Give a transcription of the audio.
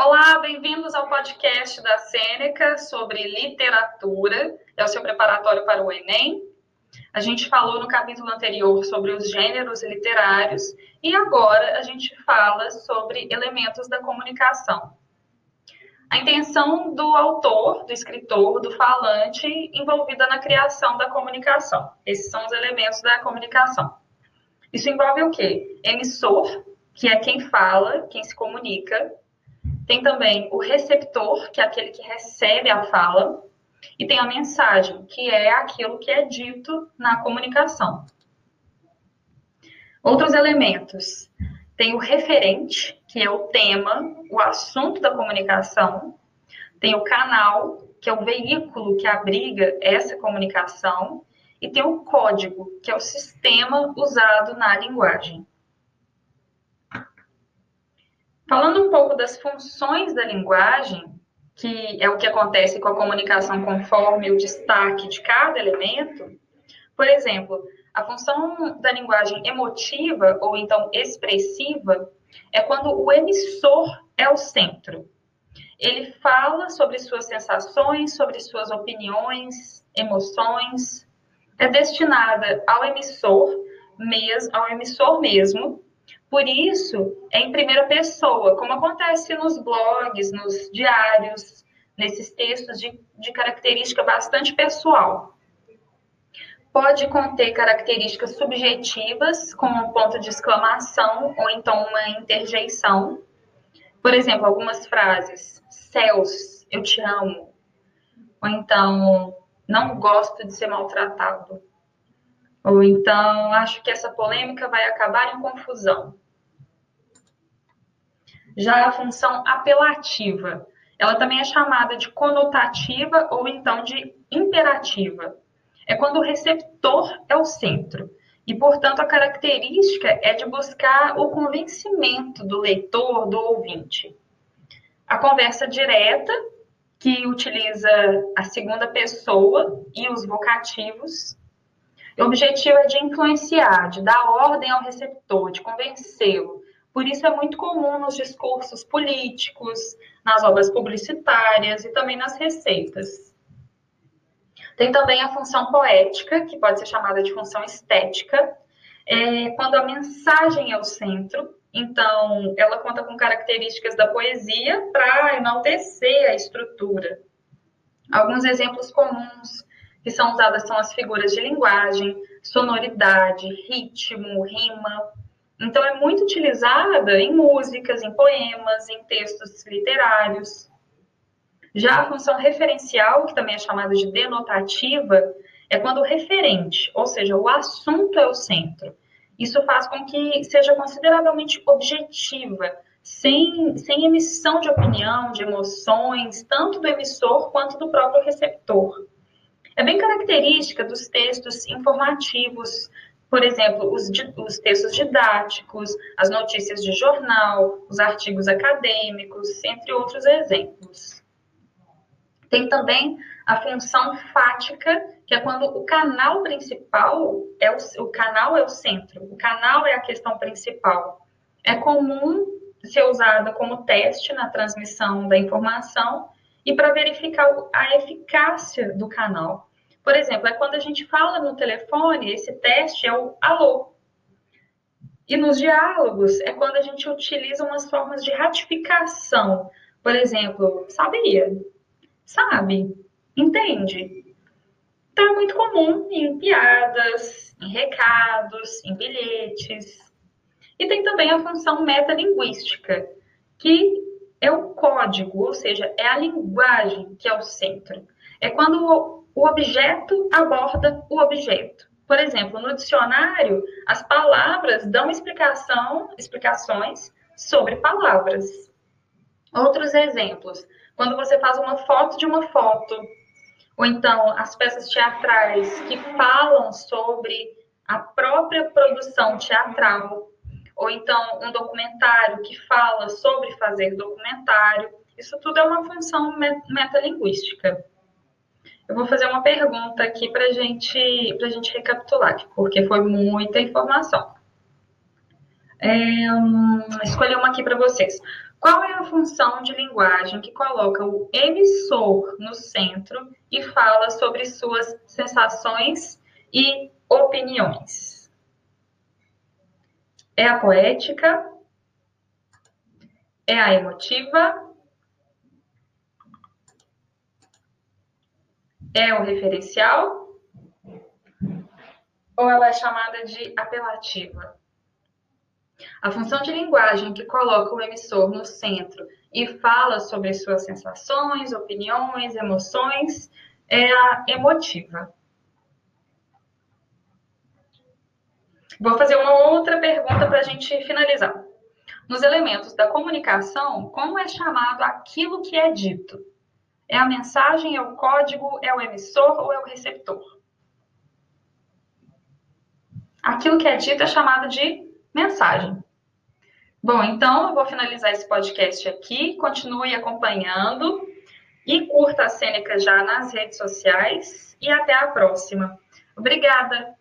Olá, bem-vindos ao podcast da Sêneca sobre literatura. É o seu preparatório para o Enem. A gente falou no capítulo anterior sobre os gêneros literários e agora a gente fala sobre elementos da comunicação. A intenção do autor, do escritor, do falante envolvida na criação da comunicação. Esses são os elementos da comunicação. Isso envolve o quê? Emissor, que é quem fala, quem se comunica, tem também o receptor, que é aquele que recebe a fala, e tem a mensagem, que é aquilo que é dito na comunicação. Outros elementos. Tem o referente, que é o tema, o assunto da comunicação. Tem o canal, que é o veículo que abriga essa comunicação. E tem o código, que é o sistema usado na linguagem. Falando um pouco das funções da linguagem, que é o que acontece com a comunicação conforme o destaque de cada elemento, por exemplo, a função da linguagem emotiva ou então expressiva é quando o emissor é o centro. Ele fala sobre suas sensações, sobre suas opiniões, emoções, é destinada ao emissor, mesmo, ao emissor mesmo, por isso, é em primeira pessoa, como acontece nos blogs, nos diários, nesses textos de, de característica bastante pessoal. Pode conter características subjetivas, como um ponto de exclamação ou então uma interjeição. Por exemplo, algumas frases: céus, eu te amo. Ou então, não gosto de ser maltratado. Ou então, acho que essa polêmica vai acabar em confusão. Já a função apelativa, ela também é chamada de conotativa ou então de imperativa. É quando o receptor é o centro. E, portanto, a característica é de buscar o convencimento do leitor, do ouvinte. A conversa direta, que utiliza a segunda pessoa e os vocativos, o objetivo é de influenciar, de dar ordem ao receptor, de convencê-lo. Por isso é muito comum nos discursos políticos, nas obras publicitárias e também nas receitas. Tem também a função poética, que pode ser chamada de função estética, é quando a mensagem é o centro. Então, ela conta com características da poesia para enaltecer a estrutura. Alguns exemplos comuns que são usadas são as figuras de linguagem, sonoridade, ritmo, rima. Então, é muito utilizada em músicas, em poemas, em textos literários. Já a função referencial, que também é chamada de denotativa, é quando o referente, ou seja, o assunto é o centro. Isso faz com que seja consideravelmente objetiva, sem, sem emissão de opinião, de emoções, tanto do emissor quanto do próprio receptor é bem característica dos textos informativos, por exemplo, os, os, textos didáticos, as notícias de jornal, os artigos acadêmicos, entre outros exemplos. Tem também a função fática, que é quando o canal principal é o, o canal é o centro, o canal é a questão principal. É comum ser usada como teste na transmissão da informação e para verificar a eficácia do canal. Por exemplo, é quando a gente fala no telefone, esse teste é o alô. E nos diálogos é quando a gente utiliza umas formas de ratificação. Por exemplo, sabia? Sabe? Entende? Então é muito comum em piadas, em recados, em bilhetes. E tem também a função metalinguística, que é o código, ou seja, é a linguagem que é o centro. É quando o objeto aborda o objeto. Por exemplo, no dicionário, as palavras dão explicação, explicações sobre palavras. Outros exemplos, quando você faz uma foto de uma foto, ou então as peças teatrais que falam sobre a própria produção teatral, ou então um documentário que fala sobre fazer documentário. Isso tudo é uma função metalinguística. Eu vou fazer uma pergunta aqui para gente, a gente recapitular, porque foi muita informação. É, hum, escolhi uma aqui para vocês. Qual é a função de linguagem que coloca o emissor no centro e fala sobre suas sensações e opiniões? É a poética? É a emotiva? É o referencial? Ou ela é chamada de apelativa? A função de linguagem que coloca o emissor no centro e fala sobre suas sensações, opiniões, emoções é a emotiva. Vou fazer uma outra pergunta para a gente finalizar. Nos elementos da comunicação, como é chamado aquilo que é dito? É a mensagem, é o código, é o emissor ou é o receptor? Aquilo que é dito é chamado de mensagem. Bom, então eu vou finalizar esse podcast aqui. Continue acompanhando e curta a Sêneca já nas redes sociais. E até a próxima. Obrigada!